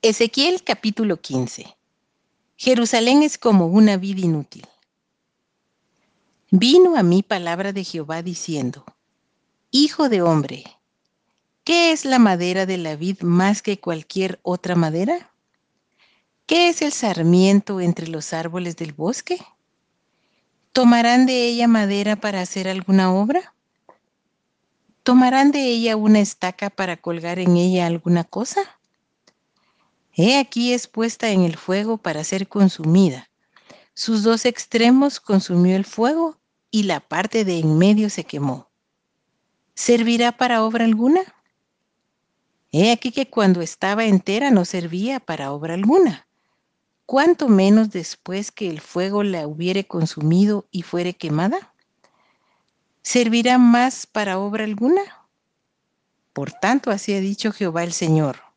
Ezequiel capítulo 15. Jerusalén es como una vid inútil. Vino a mí palabra de Jehová diciendo, Hijo de hombre, ¿qué es la madera de la vid más que cualquier otra madera? ¿Qué es el sarmiento entre los árboles del bosque? ¿Tomarán de ella madera para hacer alguna obra? ¿Tomarán de ella una estaca para colgar en ella alguna cosa? He aquí es puesta en el fuego para ser consumida. Sus dos extremos consumió el fuego y la parte de en medio se quemó. ¿Servirá para obra alguna? He aquí que cuando estaba entera no servía para obra alguna. ¿Cuánto menos después que el fuego la hubiere consumido y fuere quemada? ¿Servirá más para obra alguna? Por tanto, así ha dicho Jehová el Señor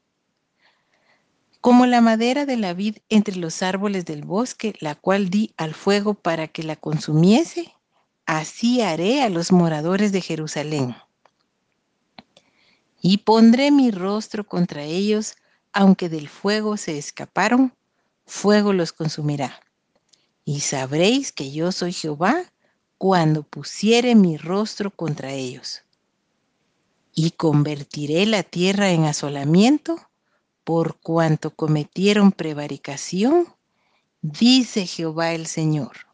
como la madera de la vid entre los árboles del bosque, la cual di al fuego para que la consumiese, así haré a los moradores de Jerusalén. Y pondré mi rostro contra ellos, aunque del fuego se escaparon, fuego los consumirá. Y sabréis que yo soy Jehová cuando pusiere mi rostro contra ellos. Y convertiré la tierra en asolamiento, por cuanto cometieron prevaricación, dice Jehová el Señor.